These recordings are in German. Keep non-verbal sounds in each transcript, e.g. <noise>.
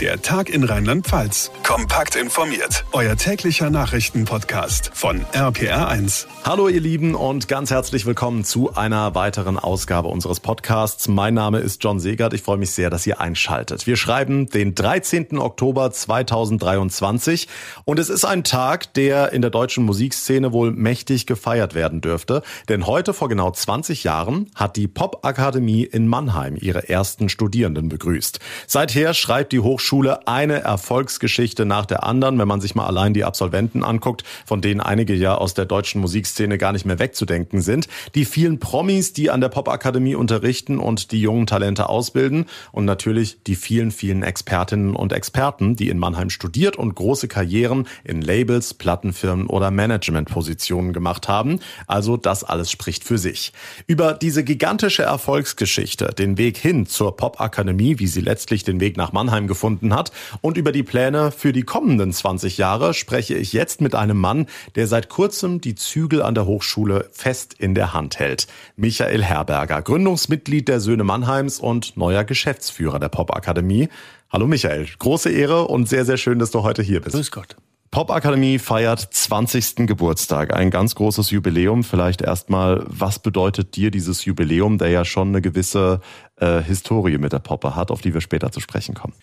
Der Tag in Rheinland-Pfalz. Kompakt informiert. Euer täglicher Nachrichtenpodcast von RPR1. Hallo ihr Lieben und ganz herzlich willkommen zu einer weiteren Ausgabe unseres Podcasts. Mein Name ist John Segert. Ich freue mich sehr, dass ihr einschaltet. Wir schreiben den 13. Oktober 2023 und es ist ein Tag, der in der deutschen Musikszene wohl mächtig gefeiert werden dürfte. Denn heute vor genau 20 Jahren hat die Popakademie in Mannheim ihre ersten Studierenden begrüßt. Seither schreibt die Hochschule Hochschule eine Erfolgsgeschichte nach der anderen, wenn man sich mal allein die Absolventen anguckt, von denen einige ja aus der deutschen Musikszene gar nicht mehr wegzudenken sind. Die vielen Promis, die an der Popakademie unterrichten und die jungen Talente ausbilden und natürlich die vielen, vielen Expertinnen und Experten, die in Mannheim studiert und große Karrieren in Labels, Plattenfirmen oder Managementpositionen gemacht haben. Also das alles spricht für sich. Über diese gigantische Erfolgsgeschichte, den Weg hin zur Popakademie, wie sie letztlich den Weg nach Mannheim gefunden gefunden hat. Und über die Pläne für die kommenden 20 Jahre spreche ich jetzt mit einem Mann, der seit kurzem die Zügel an der Hochschule fest in der Hand hält. Michael Herberger, Gründungsmitglied der Söhne Mannheims und neuer Geschäftsführer der Popakademie. Hallo Michael, große Ehre und sehr, sehr schön, dass du heute hier bist. Grüß Gott. Popakademie feiert 20. Geburtstag, ein ganz großes Jubiläum. Vielleicht erstmal, was bedeutet dir dieses Jubiläum, der ja schon eine gewisse äh, Historie mit der Poppe hat, auf die wir später zu sprechen kommen?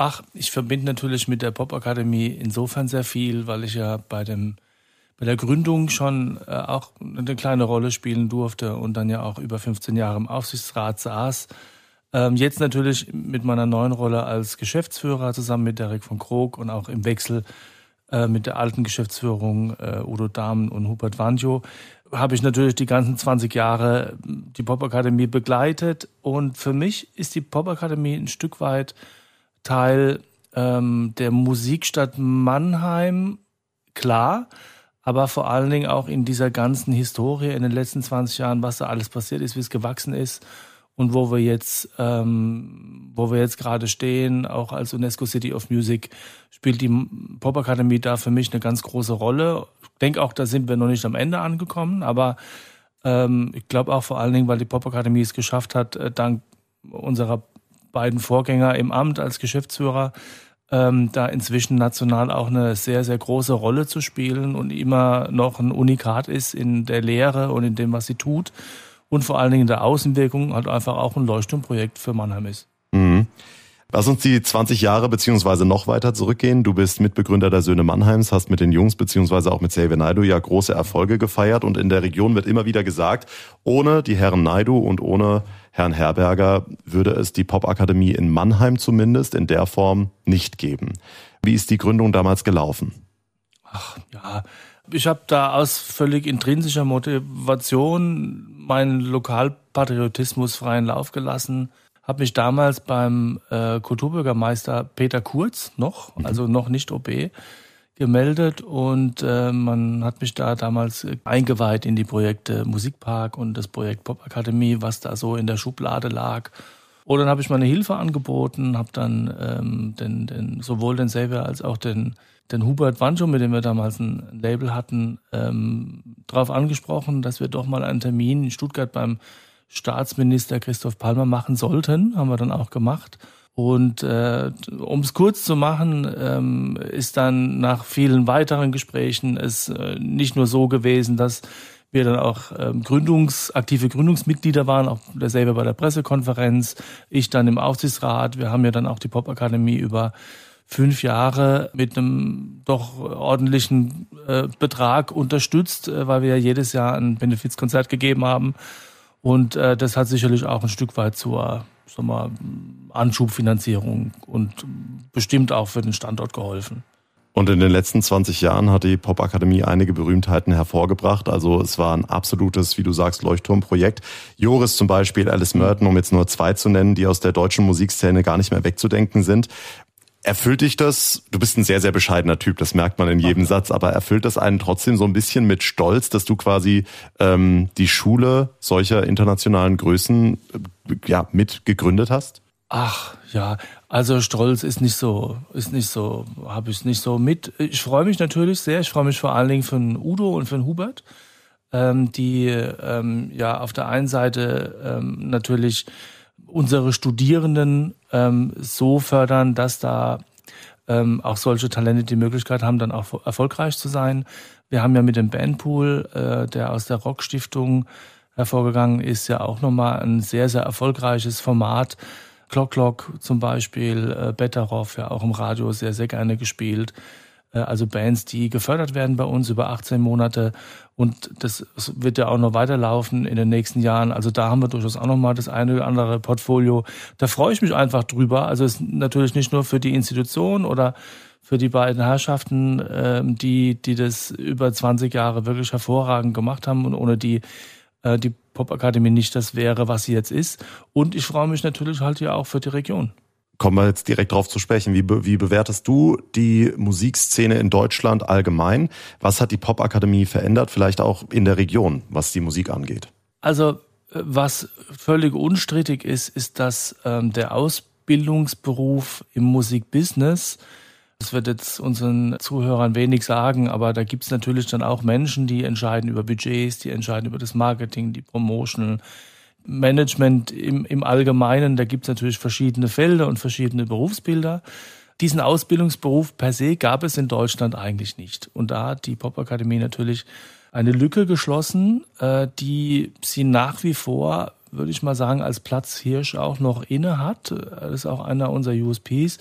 Ach, ich verbinde natürlich mit der Popakademie insofern sehr viel, weil ich ja bei dem bei der Gründung schon äh, auch eine kleine Rolle spielen durfte und dann ja auch über 15 Jahre im Aufsichtsrat saß. Ähm, jetzt natürlich mit meiner neuen Rolle als Geschäftsführer zusammen mit Derek von Krog und auch im Wechsel äh, mit der alten Geschäftsführung äh, Udo Dahmen und Hubert Wanjo habe ich natürlich die ganzen 20 Jahre die Popakademie begleitet und für mich ist die Popakademie ein Stück weit Teil ähm, der Musikstadt Mannheim, klar, aber vor allen Dingen auch in dieser ganzen Historie in den letzten 20 Jahren, was da alles passiert ist, wie es gewachsen ist und wo wir jetzt, ähm, wo wir jetzt gerade stehen, auch als UNESCO City of Music, spielt die Popakademie da für mich eine ganz große Rolle. Ich denke auch, da sind wir noch nicht am Ende angekommen, aber ähm, ich glaube auch vor allen Dingen, weil die Popakademie es geschafft hat, äh, dank unserer beiden Vorgänger im Amt als Geschäftsführer, ähm, da inzwischen national auch eine sehr, sehr große Rolle zu spielen und immer noch ein Unikat ist in der Lehre und in dem, was sie tut. Und vor allen Dingen in der Außenwirkung halt einfach auch ein Leuchtturmprojekt für Mannheim ist. Mhm. Lass uns die 20 Jahre beziehungsweise noch weiter zurückgehen. Du bist Mitbegründer der Söhne Mannheims, hast mit den Jungs beziehungsweise auch mit Xavier Naidu ja große Erfolge gefeiert und in der Region wird immer wieder gesagt, ohne die Herren Naidu und ohne Herrn Herberger würde es die Popakademie in Mannheim zumindest in der Form nicht geben. Wie ist die Gründung damals gelaufen? Ach ja, ich habe da aus völlig intrinsischer Motivation meinen Lokalpatriotismus freien Lauf gelassen habe mich damals beim äh, Kulturbürgermeister Peter Kurz noch, mhm. also noch nicht OB, gemeldet und äh, man hat mich da damals eingeweiht in die Projekte Musikpark und das Projekt Popakademie, was da so in der Schublade lag. Und dann habe ich meine Hilfe angeboten, habe dann ähm, den, den, sowohl den Xavier als auch den, den Hubert Wancho, mit dem wir damals ein Label hatten, ähm, darauf angesprochen, dass wir doch mal einen Termin in Stuttgart beim Staatsminister Christoph Palmer machen sollten, haben wir dann auch gemacht. Und äh, um es kurz zu machen, ähm, ist dann nach vielen weiteren Gesprächen es äh, nicht nur so gewesen, dass wir dann auch ähm, Gründungs, aktive Gründungsmitglieder waren, auch der selber bei der Pressekonferenz, ich dann im Aufsichtsrat. Wir haben ja dann auch die Popakademie über fünf Jahre mit einem doch ordentlichen äh, Betrag unterstützt, äh, weil wir ja jedes Jahr ein Benefizkonzert gegeben haben. Und äh, das hat sicherlich auch ein Stück weit zur sag mal, Anschubfinanzierung und bestimmt auch für den Standort geholfen. Und in den letzten 20 Jahren hat die Popakademie einige Berühmtheiten hervorgebracht. Also es war ein absolutes, wie du sagst, Leuchtturmprojekt. Joris zum Beispiel, Alice Merton, um jetzt nur zwei zu nennen, die aus der deutschen Musikszene gar nicht mehr wegzudenken sind. Erfüllt dich das? Du bist ein sehr, sehr bescheidener Typ, das merkt man in jedem okay. Satz, aber erfüllt das einen trotzdem so ein bisschen mit Stolz, dass du quasi ähm, die Schule solcher internationalen Größen äh, ja, mit gegründet hast? Ach ja, also Stolz ist nicht so, ist nicht so, habe ich nicht so mit. Ich freue mich natürlich sehr. Ich freue mich vor allen Dingen den Udo und den Hubert, ähm, die ähm, ja auf der einen Seite ähm, natürlich unsere Studierenden ähm, so fördern, dass da ähm, auch solche Talente die Möglichkeit haben, dann auch erfolgreich zu sein. Wir haben ja mit dem Bandpool, äh, der aus der Rockstiftung hervorgegangen ist, ja auch nochmal ein sehr, sehr erfolgreiches Format. Clock Clock zum Beispiel, äh, Betteroff, ja auch im Radio sehr, sehr gerne gespielt. Äh, also Bands, die gefördert werden bei uns über 18 Monate. Und das wird ja auch noch weiterlaufen in den nächsten Jahren. Also da haben wir durchaus auch noch mal das eine oder andere Portfolio. Da freue ich mich einfach drüber. Also es ist natürlich nicht nur für die Institution oder für die beiden Herrschaften, ähm, die, die das über 20 Jahre wirklich hervorragend gemacht haben und ohne die äh, die Popakademie nicht das wäre, was sie jetzt ist. Und ich freue mich natürlich halt ja auch für die Region. Kommen wir jetzt direkt drauf zu sprechen. Wie, wie bewertest du die Musikszene in Deutschland allgemein? Was hat die Popakademie verändert, vielleicht auch in der Region, was die Musik angeht? Also, äh, was völlig unstrittig ist, ist, dass ähm, der Ausbildungsberuf im Musikbusiness das wird jetzt unseren Zuhörern wenig sagen, aber da gibt es natürlich dann auch Menschen, die entscheiden über Budgets, die entscheiden über das Marketing, die Promotion, Management im, im Allgemeinen. Da gibt es natürlich verschiedene Felder und verschiedene Berufsbilder. Diesen Ausbildungsberuf per se gab es in Deutschland eigentlich nicht. Und da hat die Popakademie natürlich eine Lücke geschlossen, äh, die sie nach wie vor, würde ich mal sagen, als Platzhirsch auch noch inne hat. Das ist auch einer unserer USPs.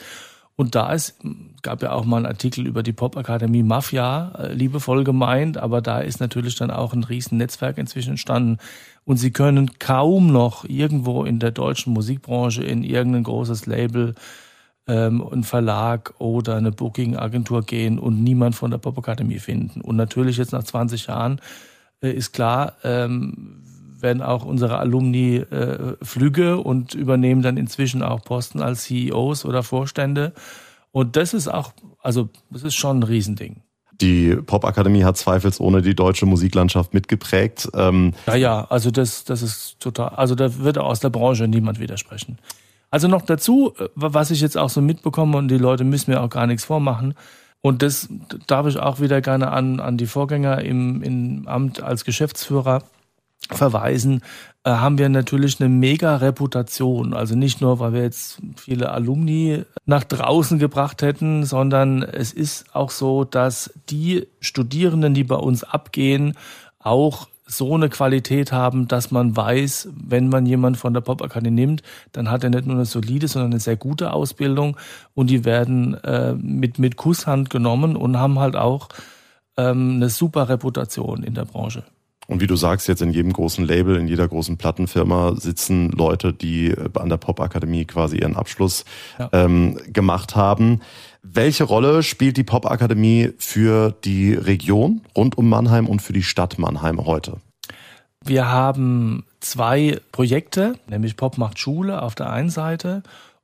Und da ist, gab ja auch mal einen Artikel über die Popakademie Mafia, äh, liebevoll gemeint, aber da ist natürlich dann auch ein riesen Netzwerk inzwischen entstanden. Und sie können kaum noch irgendwo in der deutschen Musikbranche in irgendein großes Label, ähm, ein Verlag oder eine Booking-Agentur gehen und niemand von der Popakademie finden. Und natürlich jetzt nach 20 Jahren äh, ist klar, ähm, werden auch unsere Alumni äh, Flüge und übernehmen dann inzwischen auch Posten als CEOs oder Vorstände. Und das ist auch, also das ist schon ein Riesending. Die Popakademie hat zweifelsohne die deutsche Musiklandschaft mitgeprägt. Ähm ja, ja, also das, das ist total, also da wird aus der Branche niemand widersprechen. Also noch dazu, äh, was ich jetzt auch so mitbekomme und die Leute müssen mir auch gar nichts vormachen. Und das darf ich auch wieder gerne an, an die Vorgänger im, im Amt als Geschäftsführer verweisen, äh, haben wir natürlich eine mega Reputation. Also nicht nur, weil wir jetzt viele Alumni nach draußen gebracht hätten, sondern es ist auch so, dass die Studierenden, die bei uns abgehen, auch so eine Qualität haben, dass man weiß, wenn man jemand von der Popakademie nimmt, dann hat er nicht nur eine solide, sondern eine sehr gute Ausbildung und die werden äh, mit, mit Kusshand genommen und haben halt auch ähm, eine super Reputation in der Branche. Und wie du sagst, jetzt in jedem großen Label, in jeder großen Plattenfirma sitzen Leute, die an der Popakademie quasi ihren Abschluss ja. ähm, gemacht haben. Welche Rolle spielt die Popakademie für die Region rund um Mannheim und für die Stadt Mannheim heute? Wir haben zwei Projekte, nämlich Pop macht Schule auf der einen Seite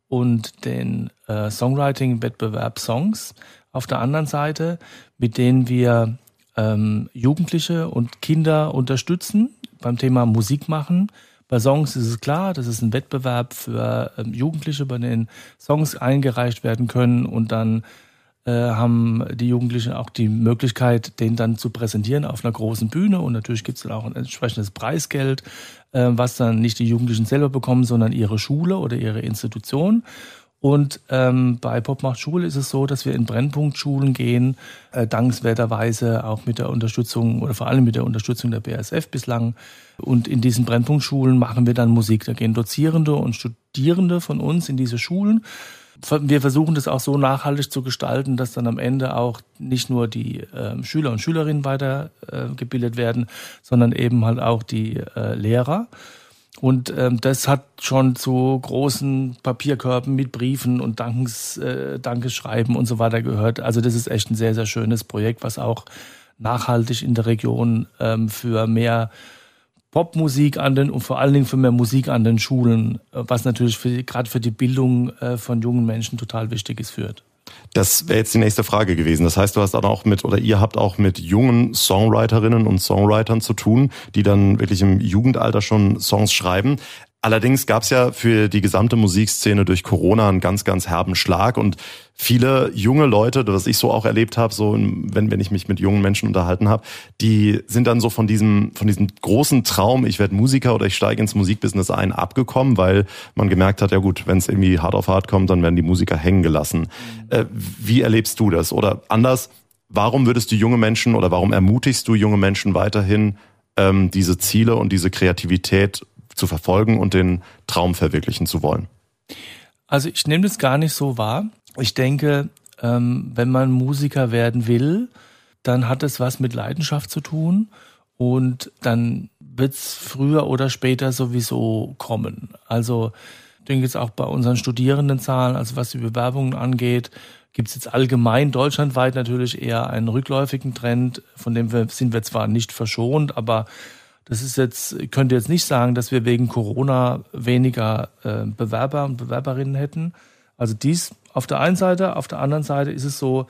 und den äh, Songwriting-Wettbewerb Songs auf der anderen Seite, mit denen wir ähm, Jugendliche und Kinder unterstützen beim Thema Musik machen. Bei Songs ist es klar, das ist ein Wettbewerb für ähm, Jugendliche, bei denen Songs eingereicht werden können und dann äh, haben die Jugendlichen auch die Möglichkeit, den dann zu präsentieren auf einer großen Bühne. Und natürlich gibt es dann auch ein entsprechendes Preisgeld, äh, was dann nicht die Jugendlichen selber bekommen, sondern ihre Schule oder ihre Institution. Und ähm, bei Popmacht Schule ist es so, dass wir in Brennpunktschulen gehen, äh, dankenswerterweise auch mit der Unterstützung oder vor allem mit der Unterstützung der BASF bislang. Und in diesen Brennpunktschulen machen wir dann Musik. Da gehen Dozierende und Studierende von uns in diese Schulen. Wir versuchen das auch so nachhaltig zu gestalten, dass dann am Ende auch nicht nur die äh, Schüler und Schülerinnen weitergebildet äh, werden, sondern eben halt auch die äh, Lehrer. Und ähm, das hat schon zu großen Papierkörben mit Briefen und Dankes, äh, Dankeschreiben und so weiter gehört. Also das ist echt ein sehr, sehr schönes Projekt, was auch nachhaltig in der Region ähm, für mehr Popmusik an den und vor allen Dingen für mehr Musik an den Schulen, äh, was natürlich für, gerade für die Bildung äh, von jungen Menschen total wichtig ist, führt. Das wäre jetzt die nächste Frage gewesen. Das heißt, du hast dann auch mit, oder ihr habt auch mit jungen Songwriterinnen und Songwritern zu tun, die dann wirklich im Jugendalter schon Songs schreiben. Allerdings gab es ja für die gesamte Musikszene durch Corona einen ganz, ganz herben Schlag und viele junge Leute, was ich so auch erlebt habe, so wenn, wenn ich mich mit jungen Menschen unterhalten habe, die sind dann so von diesem, von diesem großen Traum, ich werde Musiker oder ich steige ins Musikbusiness ein, abgekommen, weil man gemerkt hat, ja gut, wenn es irgendwie hart auf hart kommt, dann werden die Musiker hängen gelassen. Mhm. Äh, wie erlebst du das? Oder anders, warum würdest du junge Menschen oder warum ermutigst du junge Menschen weiterhin, ähm, diese Ziele und diese Kreativität zu verfolgen und den Traum verwirklichen zu wollen? Also ich nehme das gar nicht so wahr. Ich denke, ähm, wenn man Musiker werden will, dann hat es was mit Leidenschaft zu tun und dann wird es früher oder später sowieso kommen. Also ich denke jetzt auch bei unseren Studierendenzahlen, also was die Bewerbungen angeht, gibt es jetzt allgemein deutschlandweit natürlich eher einen rückläufigen Trend, von dem wir, sind wir zwar nicht verschont, aber das ist jetzt, ich könnte jetzt nicht sagen, dass wir wegen Corona weniger äh, Bewerber und Bewerberinnen hätten. Also dies auf der einen Seite, auf der anderen Seite ist es so,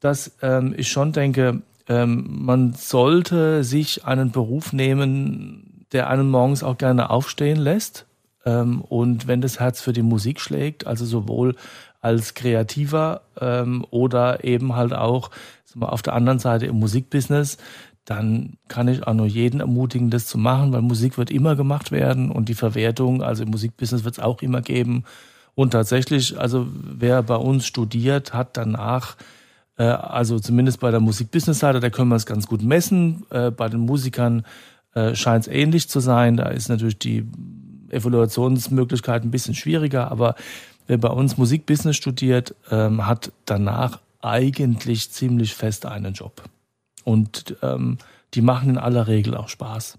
dass ähm, ich schon denke, ähm, man sollte sich einen Beruf nehmen, der einen morgens auch gerne aufstehen lässt. Ähm, und wenn das Herz für die Musik schlägt, also sowohl als Kreativer ähm, oder eben halt auch auf der anderen Seite im Musikbusiness, dann kann ich auch nur jeden ermutigen, das zu machen, weil Musik wird immer gemacht werden und die Verwertung, also im Musikbusiness wird es auch immer geben. Und tatsächlich, also wer bei uns studiert, hat danach, äh, also zumindest bei der Musikbusiness-Seite, da können wir es ganz gut messen. Äh, bei den Musikern äh, scheint es ähnlich zu sein. Da ist natürlich die Evaluationsmöglichkeit ein bisschen schwieriger, aber wer bei uns Musikbusiness studiert, ähm, hat danach eigentlich ziemlich fest einen Job. Und ähm, die machen in aller Regel auch Spaß.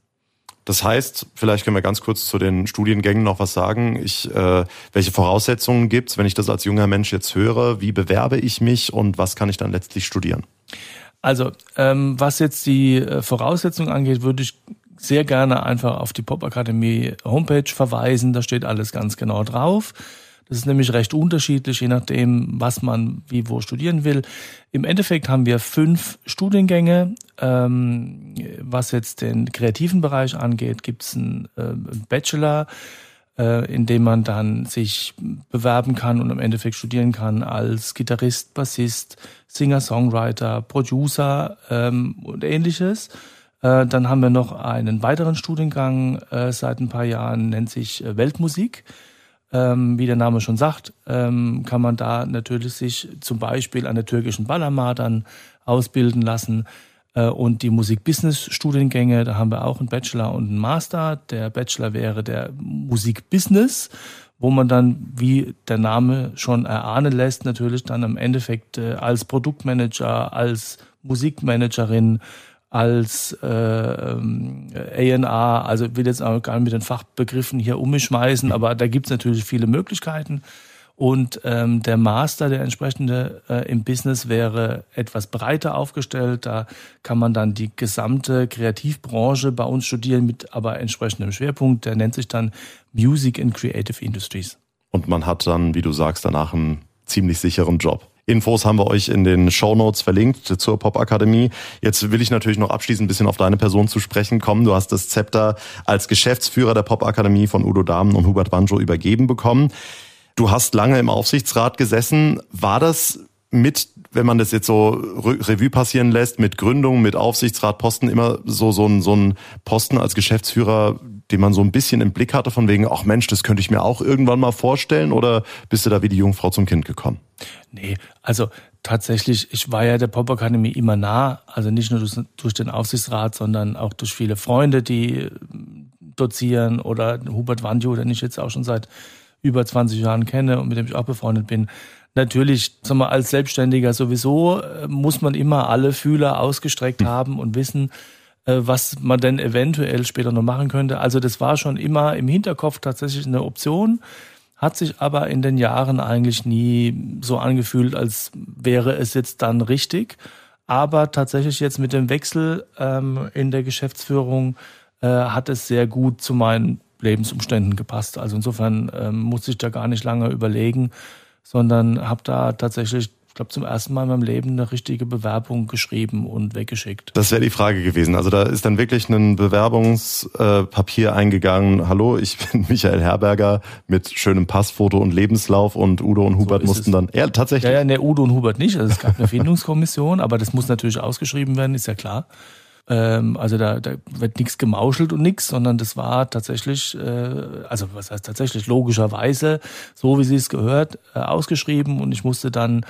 Das heißt, vielleicht können wir ganz kurz zu den Studiengängen noch was sagen. Ich, äh, welche Voraussetzungen gibt's, wenn ich das als junger Mensch jetzt höre? Wie bewerbe ich mich und was kann ich dann letztlich studieren? Also, ähm, was jetzt die äh, Voraussetzungen angeht, würde ich sehr gerne einfach auf die Popakademie Homepage verweisen. Da steht alles ganz genau drauf. Das ist nämlich recht unterschiedlich, je nachdem, was man wie wo studieren will. Im Endeffekt haben wir fünf Studiengänge. Ähm, was jetzt den kreativen Bereich angeht, gibt es einen äh, Bachelor, äh, in dem man dann sich bewerben kann und im Endeffekt studieren kann als Gitarrist, Bassist, Singer, Songwriter, Producer ähm, und ähnliches. Äh, dann haben wir noch einen weiteren Studiengang äh, seit ein paar Jahren, nennt sich äh, Weltmusik ähm, wie der Name schon sagt, ähm, kann man da natürlich sich zum Beispiel an der türkischen Balama dann ausbilden lassen. Äh, und die Musik-Business-Studiengänge, da haben wir auch einen Bachelor und einen Master. Der Bachelor wäre der Musik-Business, wo man dann, wie der Name schon erahnen lässt, natürlich dann im Endeffekt äh, als Produktmanager, als Musikmanagerin als äh, ähm, A&R, also will jetzt auch gar nicht mit den Fachbegriffen hier um mich schmeißen, aber da gibt es natürlich viele Möglichkeiten. Und ähm, der Master, der entsprechende äh, im Business, wäre etwas breiter aufgestellt. Da kann man dann die gesamte Kreativbranche bei uns studieren mit aber entsprechendem Schwerpunkt. Der nennt sich dann Music and Creative Industries. Und man hat dann, wie du sagst, danach einen ziemlich sicheren Job. Infos haben wir euch in den Show Notes verlinkt zur Popakademie. Jetzt will ich natürlich noch abschließend ein bisschen auf deine Person zu sprechen kommen. Du hast das Zepter als Geschäftsführer der Popakademie von Udo Dahmen und Hubert Wanjo übergeben bekommen. Du hast lange im Aufsichtsrat gesessen. War das mit, wenn man das jetzt so Revue passieren lässt, mit Gründung, mit Aufsichtsratposten immer so, so ein, so ein Posten als Geschäftsführer, den man so ein bisschen im Blick hatte, von wegen, ach Mensch, das könnte ich mir auch irgendwann mal vorstellen, oder bist du da wie die Jungfrau zum Kind gekommen? Nee, also tatsächlich, ich war ja der Popakademie immer nah, also nicht nur durch, durch, den Aufsichtsrat, sondern auch durch viele Freunde, die dozieren oder Hubert Wandjo, den ich jetzt auch schon seit über 20 Jahren kenne und mit dem ich auch befreundet bin. Natürlich, sagen wir, als Selbstständiger sowieso äh, muss man immer alle Fühler ausgestreckt hm. haben und wissen, äh, was man denn eventuell später noch machen könnte. Also das war schon immer im Hinterkopf tatsächlich eine Option, hat sich aber in den Jahren eigentlich nie so angefühlt, als wäre es jetzt dann richtig. Aber tatsächlich jetzt mit dem Wechsel ähm, in der Geschäftsführung äh, hat es sehr gut zu meinen Lebensumständen gepasst. Also insofern ähm, muss ich da gar nicht lange überlegen, sondern habe da tatsächlich glaube, zum ersten Mal in meinem Leben eine richtige Bewerbung geschrieben und weggeschickt. Das wäre die Frage gewesen. Also da ist dann wirklich ein Bewerbungspapier eingegangen. Hallo, ich <laughs> bin Michael Herberger mit schönem Passfoto und Lebenslauf und Udo und Hubert so mussten es. dann. Ja, tatsächlich. Ja, ja, ne, Udo und Hubert nicht. Also es gab eine <laughs> Findungskommission, aber das muss natürlich ausgeschrieben werden, ist ja klar. Ähm, also da, da wird nichts gemauschelt und nichts, sondern das war tatsächlich, äh, also was heißt tatsächlich, logischerweise, so wie sie es gehört, äh, ausgeschrieben und ich musste dann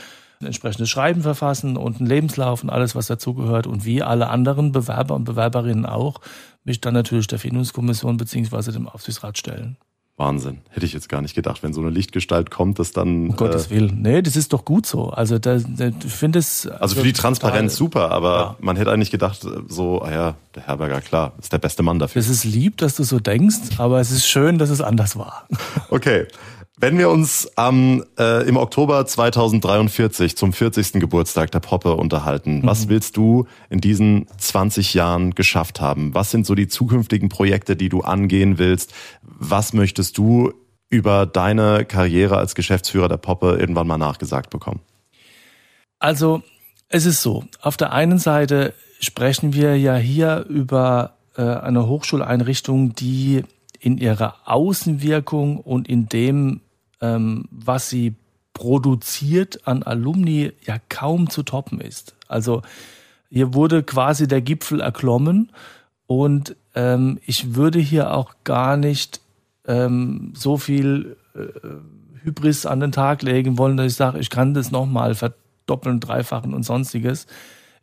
ein entsprechendes Schreiben verfassen und einen Lebenslauf und alles, was dazugehört und wie alle anderen Bewerber und Bewerberinnen auch, mich dann natürlich der Findungskommission beziehungsweise dem Aufsichtsrat stellen. Wahnsinn. Hätte ich jetzt gar nicht gedacht, wenn so eine Lichtgestalt kommt, dass dann. Um Gottes äh, Willen. Nee, das ist doch gut so. Also da, da ich finde es. Also, also, für die Transparenz total, super, aber ja. man hätte eigentlich gedacht, so, ah ja, der Herberger, klar, ist der beste Mann dafür. Es ist lieb, dass du so denkst, aber es ist schön, dass es anders war. Okay. <laughs> Wenn wir uns am, äh, im Oktober 2043 zum 40. Geburtstag der Poppe unterhalten, mhm. was willst du in diesen 20 Jahren geschafft haben? Was sind so die zukünftigen Projekte, die du angehen willst? Was möchtest du über deine Karriere als Geschäftsführer der Poppe irgendwann mal nachgesagt bekommen? Also, es ist so. Auf der einen Seite sprechen wir ja hier über äh, eine Hochschuleinrichtung, die in ihrer Außenwirkung und in dem, ähm, was sie produziert an Alumni, ja kaum zu toppen ist. Also hier wurde quasi der Gipfel erklommen und ähm, ich würde hier auch gar nicht ähm, so viel äh, Hybris an den Tag legen wollen, dass ich sage, ich kann das nochmal verdoppeln, dreifachen und sonstiges.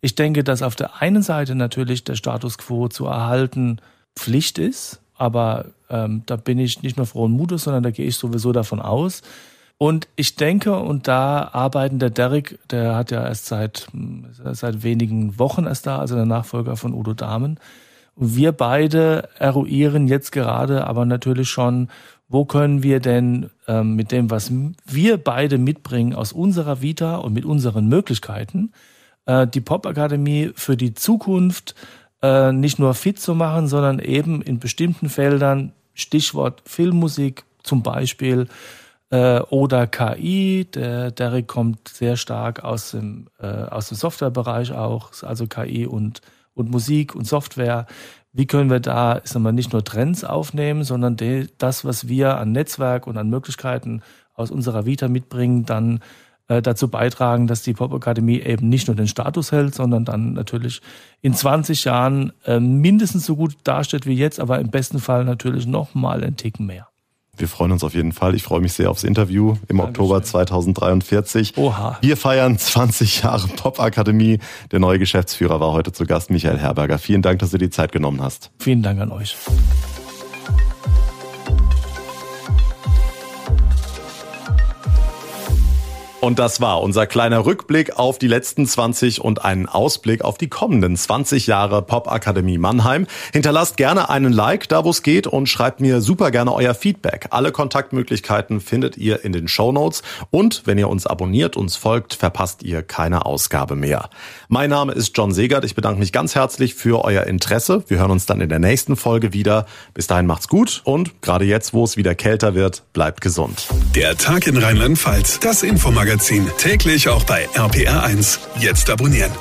Ich denke, dass auf der einen Seite natürlich der Status quo zu erhalten Pflicht ist, aber ähm, da bin ich nicht nur frohen Mutes, sondern da gehe ich sowieso davon aus. Und ich denke, und da arbeiten der Derek, der hat ja erst seit, seit wenigen Wochen erst da, also der Nachfolger von Udo Dahmen. Und wir beide eruieren jetzt gerade aber natürlich schon, wo können wir denn ähm, mit dem, was wir beide mitbringen aus unserer Vita und mit unseren Möglichkeiten, äh, die Popakademie für die Zukunft äh, nicht nur fit zu machen, sondern eben in bestimmten Feldern, Stichwort Filmmusik zum Beispiel, äh, oder KI. Der Derek kommt sehr stark aus dem, äh, aus dem Softwarebereich auch, also KI und, und Musik und Software. Wie können wir da sagen wir, nicht nur Trends aufnehmen, sondern de, das, was wir an Netzwerk und an Möglichkeiten aus unserer Vita mitbringen, dann dazu beitragen, dass die Popakademie eben nicht nur den Status hält, sondern dann natürlich in 20 Jahren äh, mindestens so gut dasteht wie jetzt, aber im besten Fall natürlich noch mal einen Ticken mehr. Wir freuen uns auf jeden Fall. Ich freue mich sehr aufs Interview im Dankeschön. Oktober 2043. Oha. Wir feiern 20 Jahre Popakademie. Der neue Geschäftsführer war heute zu Gast, Michael Herberger. Vielen Dank, dass du die Zeit genommen hast. Vielen Dank an euch. Und das war unser kleiner Rückblick auf die letzten 20 und einen Ausblick auf die kommenden 20 Jahre Popakademie Mannheim. Hinterlasst gerne einen Like, da wo es geht und schreibt mir super gerne euer Feedback. Alle Kontaktmöglichkeiten findet ihr in den Show Notes und wenn ihr uns abonniert, uns folgt, verpasst ihr keine Ausgabe mehr. Mein Name ist John Segert. Ich bedanke mich ganz herzlich für euer Interesse. Wir hören uns dann in der nächsten Folge wieder. Bis dahin macht's gut und gerade jetzt, wo es wieder kälter wird, bleibt gesund. Der Tag in Rheinland-Pfalz, das Infomagazin Magazin. Täglich auch bei RPR1. Jetzt abonnieren.